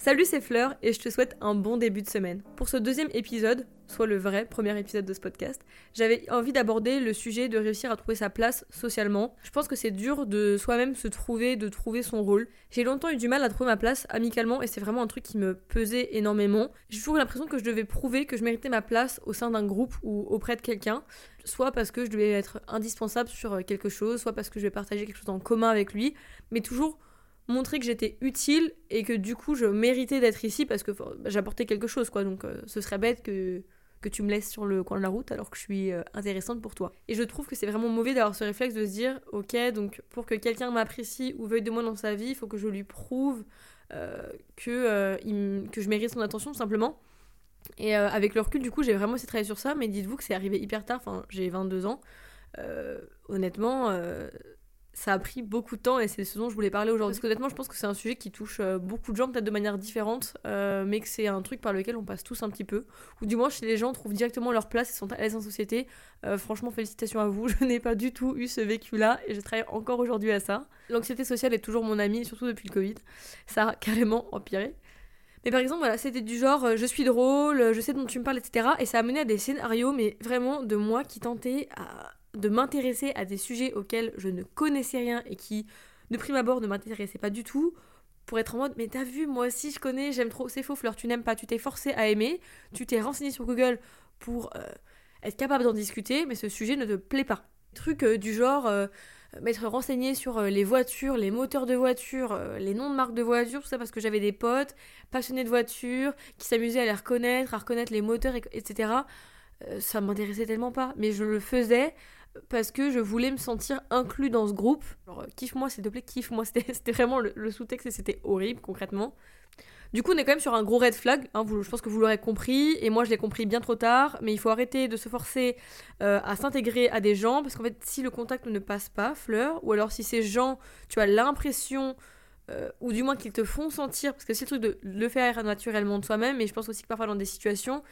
Salut, c'est Fleur et je te souhaite un bon début de semaine. Pour ce deuxième épisode, soit le vrai premier épisode de ce podcast, j'avais envie d'aborder le sujet de réussir à trouver sa place socialement. Je pense que c'est dur de soi-même se trouver, de trouver son rôle. J'ai longtemps eu du mal à trouver ma place amicalement et c'est vraiment un truc qui me pesait énormément. J'ai toujours l'impression que je devais prouver que je méritais ma place au sein d'un groupe ou auprès de quelqu'un, soit parce que je devais être indispensable sur quelque chose, soit parce que je vais partager quelque chose en commun avec lui, mais toujours montrer que j'étais utile et que du coup je méritais d'être ici parce que j'apportais quelque chose quoi donc euh, ce serait bête que que tu me laisses sur le coin de la route alors que je suis euh, intéressante pour toi. Et je trouve que c'est vraiment mauvais d'avoir ce réflexe de se dire ok donc pour que quelqu'un m'apprécie ou veuille de moi dans sa vie il faut que je lui prouve euh, que, que je mérite son attention simplement. Et avec le recul du coup j'ai vraiment essayé de travailler sur ça mais dites-vous que c'est arrivé hyper tard, enfin j'ai 22 ans. honnêtement ça a pris beaucoup de temps et c'est ce dont je voulais parler aujourd'hui. Parce qu'honnêtement, je pense que c'est un sujet qui touche euh, beaucoup de gens, peut-être de manière différente, euh, mais que c'est un truc par lequel on passe tous un petit peu. Ou du moins, chez les gens trouvent directement leur place et sont à l'aise en société. Euh, franchement, félicitations à vous. Je n'ai pas du tout eu ce vécu-là et je travaille encore aujourd'hui à ça. L'anxiété sociale est toujours mon amie, surtout depuis le Covid. Ça a carrément empiré. Mais par exemple, voilà, c'était du genre je suis drôle, je sais dont tu me parles, etc. Et ça a mené à des scénarios, mais vraiment de moi qui tentais à de m'intéresser à des sujets auxquels je ne connaissais rien et qui, de prime abord, ne m'intéressaient pas du tout, pour être en mode mais t'as vu, moi aussi je connais, j'aime trop, c'est faux, Fleur, tu n'aimes pas, tu t'es forcé à aimer, tu t'es renseigné sur Google pour euh, être capable d'en discuter, mais ce sujet ne te plaît pas. Truc euh, du genre euh, m'être renseigné sur les voitures, les moteurs de voitures, les noms de marques de voitures, tout ça parce que j'avais des potes passionnés de voitures qui s'amusaient à les reconnaître, à reconnaître les moteurs, etc. ça m'intéressait tellement pas, mais je le faisais parce que je voulais me sentir inclus dans ce groupe. Alors, kiffe-moi, s'il te plaît, kiffe-moi. C'était vraiment le, sous-texte et c'était horrible, concrètement. Du coup, on est quand même sur un gros red flag. Hein, je pense que vous l'aurez compris. Et moi, je l'ai compris bien trop tard. Mais il faut arrêter de se forcer euh, à s'intégrer à des gens. Parce qu'en fait, si le contact ne passe pas, fleur, ou alors si ces gens, tu as l'impression, euh, ou du moins qu'ils te font sentir, parce que c'est le truc de le faire naturellement de soi-même. Mais je pense aussi que parfois, dans des situations,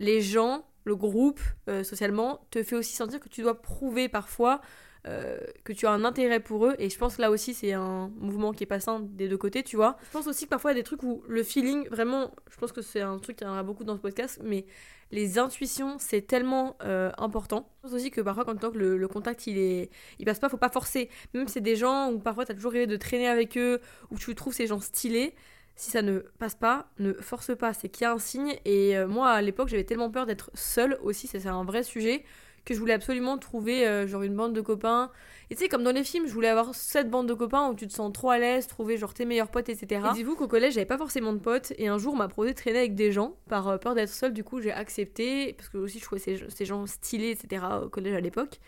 les gens le groupe, euh, socialement, te fait aussi sentir que tu dois prouver parfois euh, que tu as un intérêt pour eux. Et je pense que là aussi, c'est un mouvement qui est passant des deux côtés, tu vois. Je pense aussi que parfois, il y a des trucs où le feeling, vraiment, je pense que c'est un truc qui en a beaucoup dans ce podcast, mais les intuitions, c'est tellement euh, important. Je pense aussi que parfois, quand le, le contact, il est, il passe pas, faut pas forcer. Même si c'est des gens où parfois, tu as toujours rêvé de traîner avec eux, où tu trouves ces gens stylés si ça ne passe pas, ne force pas, c'est qu'il y a un signe. Et euh, moi, à l'époque, j'avais tellement peur d'être seule aussi, c'est un vrai sujet, que je voulais absolument trouver euh, genre une bande de copains. Et tu sais, comme dans les films, je voulais avoir cette bande de copains où tu te sens trop à l'aise, trouver genre tes meilleurs potes, etc. Et dites-vous qu'au collège, j'avais pas forcément de potes, et un jour, on m'a proposé de traîner avec des gens, par euh, peur d'être seule, du coup, j'ai accepté, parce que aussi, je trouvais ces, ces gens stylés, etc. au collège à l'époque.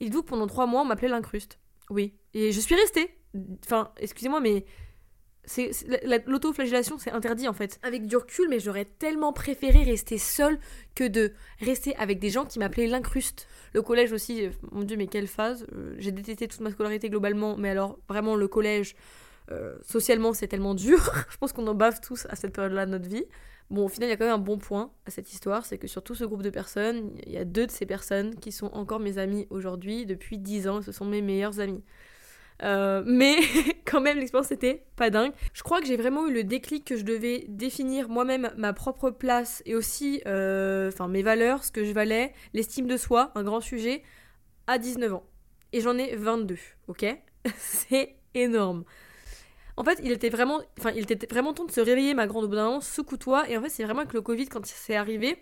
Et dites-vous que pendant trois mois, on m'appelait l'incruste. Oui. Et je suis restée. Enfin, excusez-moi, mais l'autoflagellation c'est interdit en fait. Avec du recul mais j'aurais tellement préféré rester seule que de rester avec des gens qui m'appelaient l'incruste. Le collège aussi euh, mon dieu mais quelle phase. Euh, j'ai détesté toute ma scolarité globalement mais alors vraiment le collège euh, socialement c'est tellement dur. Je pense qu'on en bave tous à cette période là de notre vie. Bon au final il y a quand même un bon point à cette histoire c'est que sur tout ce groupe de personnes il y a deux de ces personnes qui sont encore mes amis aujourd'hui. Depuis dix ans ce sont mes meilleurs amis euh, mais quand même, l'expérience était pas dingue. Je crois que j'ai vraiment eu le déclic que je devais définir moi-même ma propre place et aussi euh, mes valeurs, ce que je valais, l'estime de soi, un grand sujet, à 19 ans. Et j'en ai 22, ok? C'est énorme. En fait, il était vraiment, enfin, il était vraiment temps de se réveiller, ma grande, au bout d'un secoue-toi. Et en fait, c'est vraiment que le Covid, quand c'est arrivé,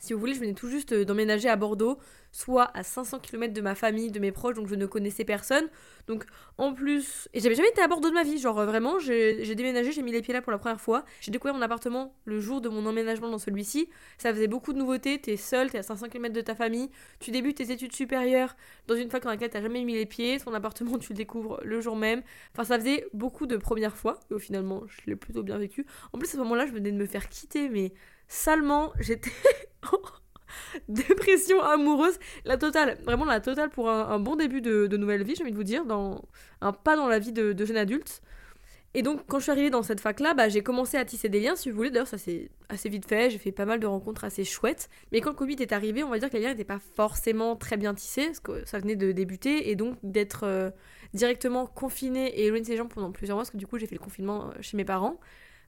si vous voulez, je venais tout juste d'emménager à Bordeaux, soit à 500 km de ma famille, de mes proches, donc je ne connaissais personne. Donc en plus, et j'avais jamais été à Bordeaux de ma vie, genre vraiment, j'ai déménagé, j'ai mis les pieds là pour la première fois. J'ai découvert mon appartement le jour de mon emménagement dans celui-ci. Ça faisait beaucoup de nouveautés, t'es seul, t'es à 500 km de ta famille, tu débutes tes études supérieures dans une fac dans laquelle t'as jamais mis les pieds, ton appartement tu le découvres le jour même. Enfin, ça faisait beaucoup de premières fois, et au finalement, je l'ai plutôt bien vécu. En plus, à ce moment-là, je venais de me faire quitter, mais salement, j'étais dépression amoureuse, la totale, vraiment la totale pour un, bon début de, nouvelle vie, j'ai envie de vous dire, dans, un pas dans la vie de, jeune adulte. Et donc, quand je suis arrivée dans cette fac-là, bah, j'ai commencé à tisser des liens, si vous voulez. D'ailleurs, ça s'est assez vite fait. J'ai fait pas mal de rencontres assez chouettes. Mais quand le Covid est arrivé, on va dire que les liens n'étaient pas forcément très bien tissés, parce que ça venait de débuter. Et donc, d'être euh, directement confiné et éloigné de ces gens pendant plusieurs mois, parce que du coup, j'ai fait le confinement euh, chez mes parents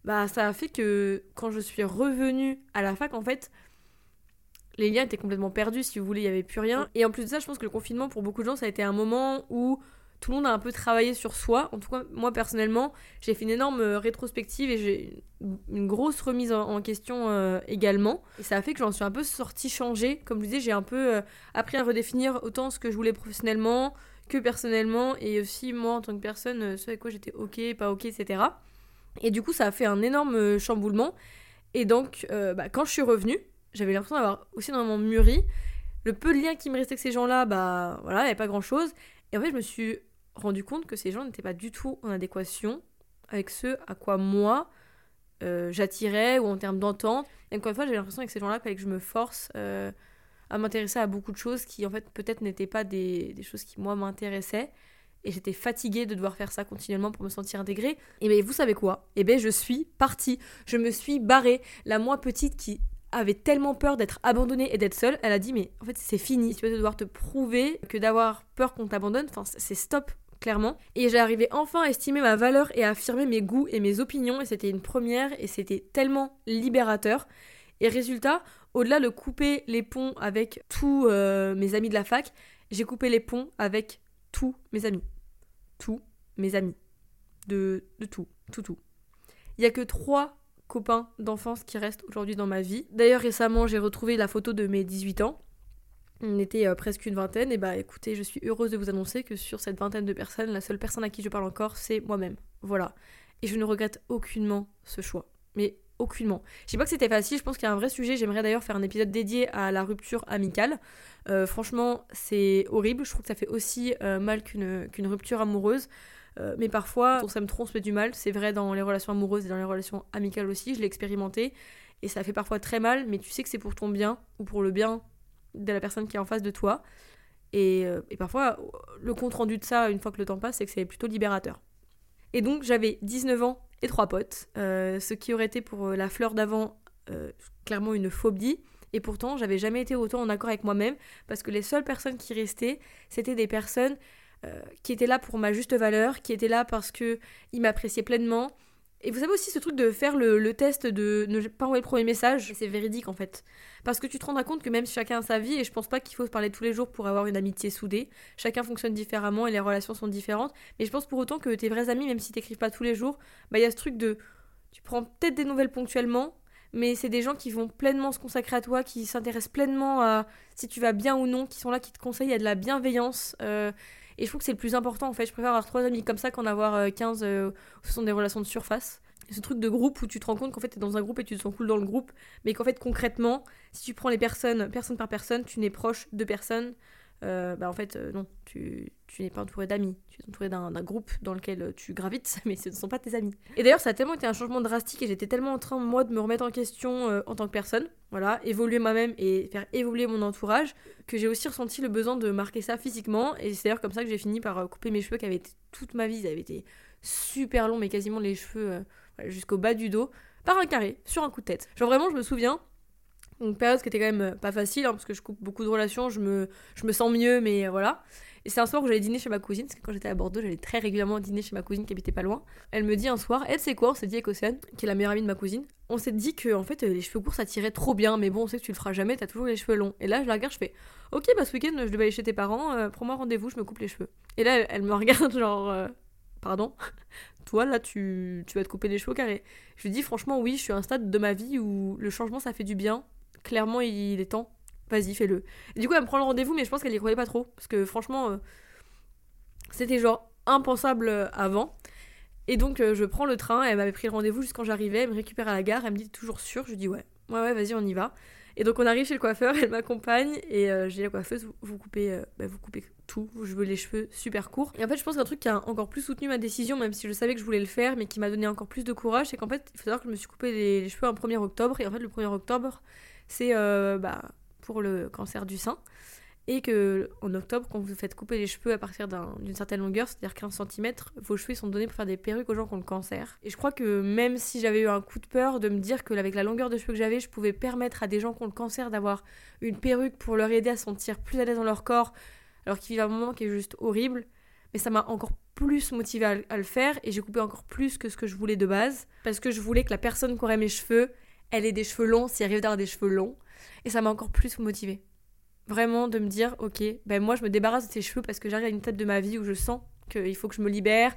bah ça a fait que quand je suis revenue à la fac, en fait, les liens étaient complètement perdus, si vous voulez, il n'y avait plus rien. Et en plus de ça, je pense que le confinement, pour beaucoup de gens, ça a été un moment où tout le monde a un peu travaillé sur soi. En tout cas, moi personnellement, j'ai fait une énorme euh, rétrospective et j'ai une grosse remise en, question euh, également. Et ça a fait que j'en suis un peu sortie changée. Comme je disais, j'ai un peu euh, appris à redéfinir autant ce que je voulais professionnellement que personnellement et aussi moi en tant que personne, ce avec quoi j'étais ok, pas ok, etc. Et du coup, ça a fait un énorme chamboulement. Et donc, bah, quand je suis revenue, j'avais l'impression d'avoir aussi énormément mûri. Le peu de liens qui me restait avec ces gens-là, bah voilà, il n'y avait pas grand-chose. Et en fait, je me suis rendu compte que ces gens n'étaient pas du tout en adéquation avec ce à quoi moi euh, j'attirais ou en termes d'entente. Et encore une fois, j'avais l'impression avec ces gens-là qu'il que je me force euh, à m'intéresser à beaucoup de choses qui en fait peut-être n'étaient pas des, choses qui moi m'intéressaient. Et j'étais fatiguée de devoir faire ça continuellement pour me sentir intégrée. Et bien vous savez quoi? Et bien je suis partie. Je me suis barrée. La moi petite qui avait tellement peur d'être abandonnée et d'être seule, elle a dit mais en fait c'est fini, tu vas devoir te prouver que d'avoir peur qu'on t'abandonne, enfin c'est stop clairement. Et j'ai arrivé enfin à estimer ma valeur et à affirmer mes goûts et mes opinions et c'était une première et c'était tellement libérateur. Et résultat, au-delà de couper les ponts avec tous euh, mes amis de la fac, j'ai coupé les ponts avec tous mes amis. Tous mes amis. De, de tout, tout, tout. Il y a que trois copains d'enfance qui restent aujourd'hui dans ma vie. D'ailleurs, récemment, j'ai retrouvé la photo de mes 18 ans. On était euh, presque une vingtaine, et bah écoutez, je suis heureuse de vous annoncer que sur cette vingtaine de personnes, la seule personne à qui je parle encore, c'est moi-même. Voilà. Et je ne regrette aucunement ce choix. Mais aucunement. Je sais pas que c'était facile, je pense qu'il y a un vrai sujet. J'aimerais d'ailleurs faire un épisode dédié à la rupture amicale. Euh, franchement, c'est horrible. Je trouve que ça fait aussi euh, mal qu'une rupture amoureuse. Euh, mais parfois, on s'aime trop, on se fait du mal. C'est vrai dans les relations amoureuses et dans les relations amicales aussi. Je l'ai expérimenté. Et ça fait parfois très mal, mais tu sais que c'est pour ton bien ou pour le bien de la personne qui est en face de toi. Et, euh, parfois, le compte rendu de ça, une fois que le temps passe, c'est que c'est plutôt libérateur. Et donc, j'avais 19 ans et trois potes, euh, ce qui aurait été pour la fleur d'avant clairement une phobie. Et pourtant, j'avais jamais été autant en accord avec moi-même parce que les seules personnes qui restaient, c'était des personnes qui était là pour ma juste valeur, qui était là parce que il m'appréciait pleinement. Et vous savez aussi ce truc de faire le, test de ne pas envoyer le premier message, c'est véridique en fait. Parce que tu te rendras compte que même si chacun a sa vie, et je pense pas qu'il faut se parler tous les jours pour avoir une amitié soudée, chacun fonctionne différemment et les relations sont différentes, mais je pense pour autant que tes vrais amis, même si t'écrives pas tous les jours, bah il y a ce truc de... Tu prends peut-être des nouvelles ponctuellement, mais c'est des gens qui vont pleinement se consacrer à toi, qui s'intéressent pleinement à si tu vas bien ou non, qui sont là, qui te conseillent, il y a de la bienveillance. Euh, et je trouve que c'est le plus important en fait. Je préfère avoir trois amis comme ça qu'en avoir 15 euh, euh, ce sont des relations de surface. Ce truc de groupe où tu te rends compte qu'en fait t'es dans un groupe et tu te sens cool dans le groupe, mais qu'en fait concrètement, si tu prends les personnes, personne par personne, tu n'es proche de personne euh, bah en fait, non, tu, tu n'es pas entouré d'amis. Tu es entouré d'un groupe dans lequel euh, tu gravites, mais ce ne sont pas tes amis. Et d'ailleurs, ça a tellement été un changement drastique et j'étais tellement en train, moi, de me remettre en question en tant que personne, voilà, évoluer moi-même et faire évoluer mon entourage, que j'ai aussi ressenti le besoin de marquer ça physiquement. Et c'est d'ailleurs comme ça que j'ai fini par couper mes cheveux qui avaient été toute ma vie, ils avaient été super longs, mais quasiment les cheveux jusqu'au bas du dos, par un carré, sur un coup de tête. Genre vraiment, je me souviens, une période qui était quand même euh, pas facile, hein, parce que je coupe beaucoup de relations, je me, je me sens mieux, mais euh, voilà. Et c'est un soir où j'allais dîner chez ma cousine, parce que quand j'étais à Bordeaux, j'allais très régulièrement dîner chez ma cousine qui habitait pas loin. Elle me dit un soir, elle c'est quoi On s'est dit Océane, qui est la meilleure amie de ma cousine. On s'est dit que en fait les cheveux courts ça tirait trop bien, mais bon on sait que tu le feras jamais, t'as toujours les cheveux longs. Et là je la regarde, je fais, ok bah ce week-end je devais aller chez tes parents, euh, prends-moi rendez-vous, je me coupe les cheveux. Et là elle, me regarde genre, pardon, toi là tu, tu vas te couper les cheveux carrés. Je lui dis franchement oui, je suis à un stade de ma vie où le changement ça fait du bien clairement, il est temps. Vas-y, fais-le. du coup, elle me prend le rendez-vous, mais je pense qu'elle y croyait pas trop. Parce que franchement, euh, c'était genre impensable euh, avant. Et donc, euh, je prends le train. Elle m'avait pris le rendez-vous juste quand j'arrivais. Elle me récupère à la gare. Elle me dit toujours sûr. Je dis ouais. Ouais, ouais, vas-y, on y va. Et donc, on arrive chez le coiffeur. Elle m'accompagne. Et j'ai la coiffeuse, vous, coupez, bah, vous coupez tout. Je veux les cheveux super courts. Et en fait, je pense qu'un truc qui a encore plus soutenu ma décision, même si je savais que je voulais le faire, mais qui m'a donné encore plus de courage, c'est qu'en fait, il faut savoir que je me suis coupé les, cheveux un 1er octobre. Et en fait, le 1er octobre, c'est euh, bah, pour le cancer du sein. Et que en octobre, quand vous faites couper les cheveux à partir d'une certaine longueur, c'est-à-dire 15 cm, vos cheveux sont donnés pour faire des perruques aux gens qui ont le cancer. Et je crois que même si j'avais eu un coup de peur de me dire que avec la longueur de cheveux que j'avais, je pouvais permettre à des gens qui ont le cancer d'avoir une perruque pour leur aider à se sentir plus à l'aise dans leur corps, alors qu'ils vivent un moment qui est juste horrible, mais ça m'a encore plus motivée à, à le faire et j'ai coupé encore plus que ce que je voulais de base parce que je voulais que la personne qui aurait mes cheveux, elle ait des cheveux longs si elle arrive d'avoir des cheveux longs et ça m'a encore plus motivée. Vraiment de me dire, ok, ben moi je me débarrasse de ces cheveux parce que j'arrive à une tête de ma vie où je sens qu'il faut que je me libère,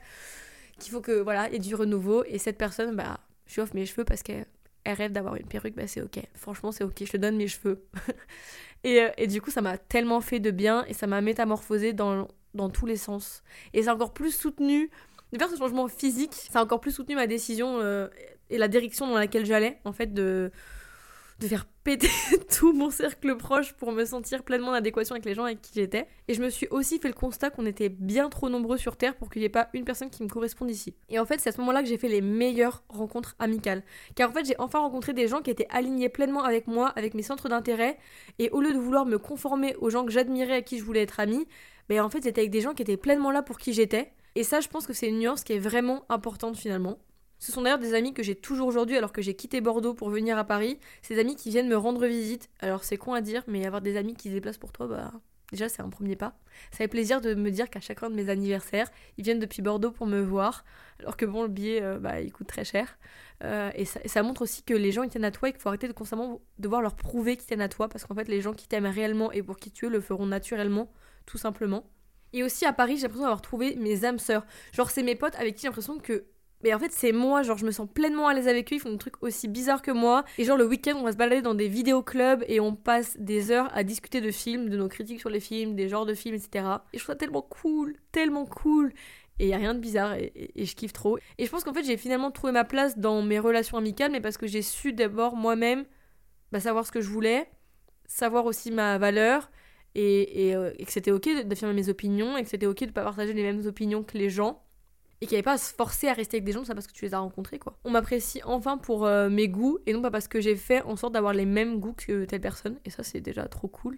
qu'il faut que voilà, il y ait du renouveau et cette personne, bah, je lui offre mes cheveux parce qu'elle rêve d'avoir une perruque, bah c'est ok. Franchement, c'est ok, je te donne mes cheveux. et, euh, et, du coup, ça m'a tellement fait de bien et ça m'a métamorphosé dans, dans tous les sens. Et c'est encore plus soutenu, de faire ce changement physique, ça a encore plus soutenu ma décision euh, et la direction dans laquelle j'allais, en fait, de de faire péter tout mon cercle proche pour me sentir pleinement en adéquation avec les gens avec qui j'étais. Et je me suis aussi fait le constat qu'on était bien trop nombreux sur Terre pour qu'il n'y ait pas une personne qui me corresponde ici. Et en fait, c'est à ce moment-là que j'ai fait les meilleures rencontres amicales. Car en fait, j'ai enfin rencontré des gens qui étaient alignés pleinement avec moi, avec mes centres d'intérêt. Et au lieu de vouloir me conformer aux gens que j'admirais, à qui je voulais être amie, ben en fait, c'était avec des gens qui étaient pleinement là pour qui j'étais. Et ça, je pense que c'est une nuance qui est vraiment importante finalement. Ce sont d'ailleurs des amis que j'ai toujours aujourd'hui alors que j'ai quitté Bordeaux pour venir à Paris. Ces amis qui viennent me rendre visite. Alors c'est con à dire, mais avoir des amis qui se déplacent pour toi, bah déjà c'est un premier pas. Ça fait plaisir de me dire qu'à chacun de mes anniversaires, ils viennent depuis Bordeaux pour me voir. Alors que bon, le billet, euh, bah, il coûte très cher. Euh, et, ça, ça, montre aussi que les gens ils tiennent à toi et qu'il faut arrêter de constamment devoir leur prouver qu'ils tiennent à toi. Parce qu'en fait, les gens qui t'aiment réellement et pour qui tu es le feront naturellement, tout simplement. Et aussi à Paris, j'ai l'impression d'avoir trouvé mes âmes sœurs. Genre, c'est mes potes avec qui j'ai l'impression que mais en fait, c'est moi, genre, je me sens pleinement à l'aise avec eux, ils font des trucs aussi bizarres que moi. Et genre, le week-end, on va se balader dans des vidéoclubs et on passe des heures à discuter de films, de nos critiques sur les films, des genres de films, etc. Et je trouve ça tellement cool, tellement cool. Et y a rien de bizarre et, je kiffe trop. Et je pense qu'en fait, j'ai finalement trouvé ma place dans mes relations amicales, mais parce que j'ai su d'abord moi-même bah, savoir ce que je voulais, savoir aussi ma valeur. Et, euh, que c'était ok d'affirmer mes opinions et que c'était ok de pas partager les mêmes opinions que les gens et qu'il n'y avait pas à se forcer à rester avec des gens, ça parce que tu les as rencontrés quoi. On m'apprécie enfin pour euh, mes goûts et non pas parce que j'ai fait en sorte d'avoir les mêmes goûts que telle personne et ça c'est déjà trop cool.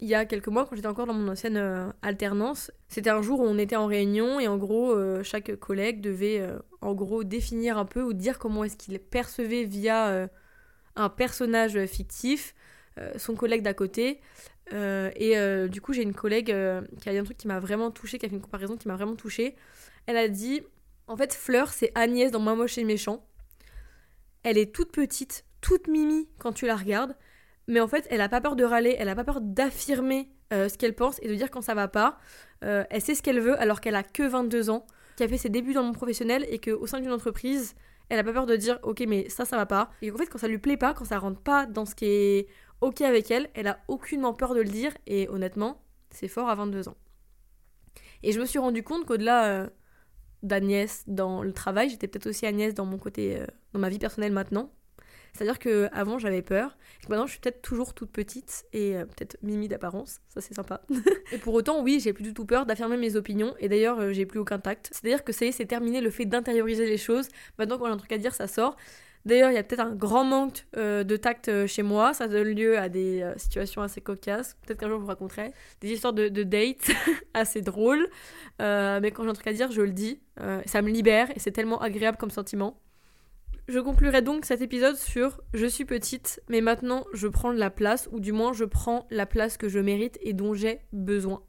Il y a quelques mois quand j'étais encore dans mon ancienne euh, alternance, c'était un jour où on était en réunion et en gros euh, chaque collègue devait en gros définir un peu ou dire comment est-ce qu'il percevait via un personnage fictif son collègue d'à côté. et du coup j'ai une collègue qui a dit un truc qui m'a vraiment touché, qui a fait une comparaison qui m'a vraiment touché elle a dit en fait, Fleur, c'est Agnès dans Moi Moche et Méchant. Elle est toute petite, toute mimi quand tu la regardes, mais en fait, elle a pas peur de râler, elle a pas peur d'affirmer euh, ce qu'elle pense et de dire quand ça va pas. Euh, elle sait ce qu'elle veut alors qu'elle a que 22 ans, qui a fait ses débuts dans le monde professionnel et qu'au sein d'une entreprise, elle a pas peur de dire ok, mais ça, ça va pas. Et en fait, quand ça lui plaît pas, quand ça rentre pas dans ce qui est ok avec elle, elle a aucunement peur de le dire et honnêtement, c'est fort à 22 ans. Et je me suis rendu compte qu'au-delà. Euh, d'Agnès dans le travail, j'étais peut-être aussi Agnès dans mon côté, euh, dans ma vie personnelle maintenant. C'est-à-dire que avant j'avais peur, maintenant je suis peut-être toujours toute petite et euh, peut-être mimi d'apparence, ça c'est sympa. et pour autant, oui, j'ai plus du tout peur d'affirmer mes opinions et d'ailleurs euh, j'ai plus aucun tact. C'est-à-dire que ça y est, c'est terminé le fait d'intérioriser les choses. Maintenant quand j'ai un truc à dire, ça sort. D'ailleurs, il y a peut-être un grand manque euh, de tact chez moi. Ça donne lieu à des situations assez cocasses. Peut-être qu'un jour je vous raconterai. Des histoires de, de dates assez drôles. mais quand j'ai un truc à dire, je le dis. ça me libère et c'est tellement agréable comme sentiment. Je conclurai donc cet épisode sur Je suis petite, mais maintenant je prends de la place, ou du moins je prends la place que je mérite et dont j'ai besoin.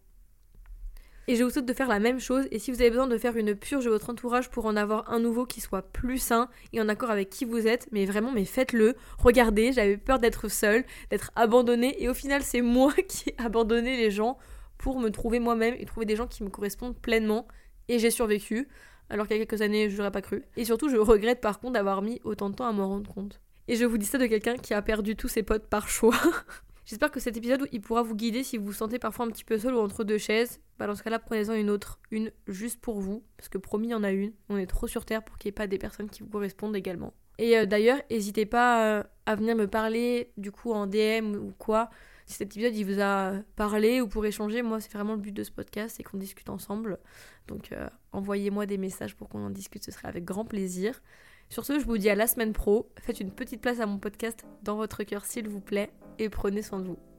Et je vous souhaite de faire la même chose. Et si vous avez besoin de faire une purge de votre entourage pour en avoir un nouveau qui soit plus sain et en accord avec qui vous êtes, mais vraiment, mais faites-le. Regardez, j'avais peur d'être seule, d'être abandonnée. Et au final, c'est moi qui ai abandonné les gens pour me trouver moi-même et trouver des gens qui me correspondent pleinement. Et j'ai survécu. Alors qu'il y a quelques années, je n'aurais pas cru. Et surtout, je regrette par contre d'avoir mis autant de temps à m'en rendre compte. Et je vous dis ça de quelqu'un qui a perdu tous ses potes par choix. J'espère que cet épisode il pourra vous guider si vous vous sentez parfois un petit peu seul ou entre deux chaises. Bah dans ce cas-là, prenez-en une autre, une juste pour vous, parce que promis, il y en a une. On est trop sur terre pour qu'il n'y ait pas des personnes qui vous correspondent également. Et euh, d'ailleurs, n'hésitez pas euh, à venir me parler du coup en DM ou quoi. Si cet épisode il vous a parlé ou pour échanger, moi c'est vraiment le but de ce podcast, c'est qu'on discute ensemble. Donc euh, envoyez-moi des messages pour qu'on en discute, ce serait avec grand plaisir. Sur ce, je vous dis à la semaine pro. Faites une petite place à mon podcast dans votre cœur s'il vous plaît et prenez soin de vous.